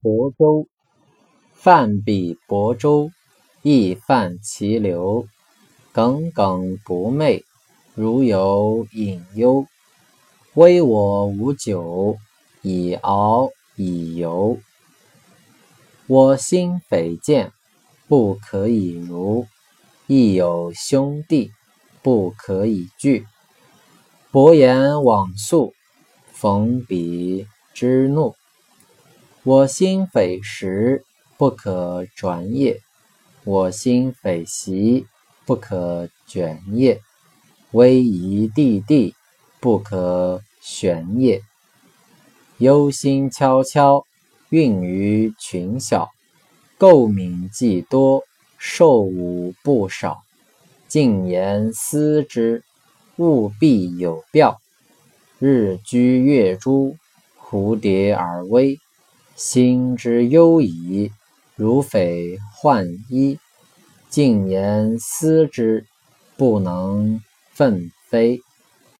亳州，泛彼亳州，亦泛其流。耿耿不寐，如有隐忧。微我无酒，以敖以游。我心匪见，不可以如。亦有兄弟，不可以拒。伯言往宿，逢彼之怒。我心匪石，不可转也；我心匪席，不可卷也。威仪弟弟，不可旋也。忧心悄悄，运于群小。垢敏既多，受侮不少。静言思之，务必有表。日居月诸，蝴蝶而微。心之忧矣，如匪患衣。静言思之，不能奋飞。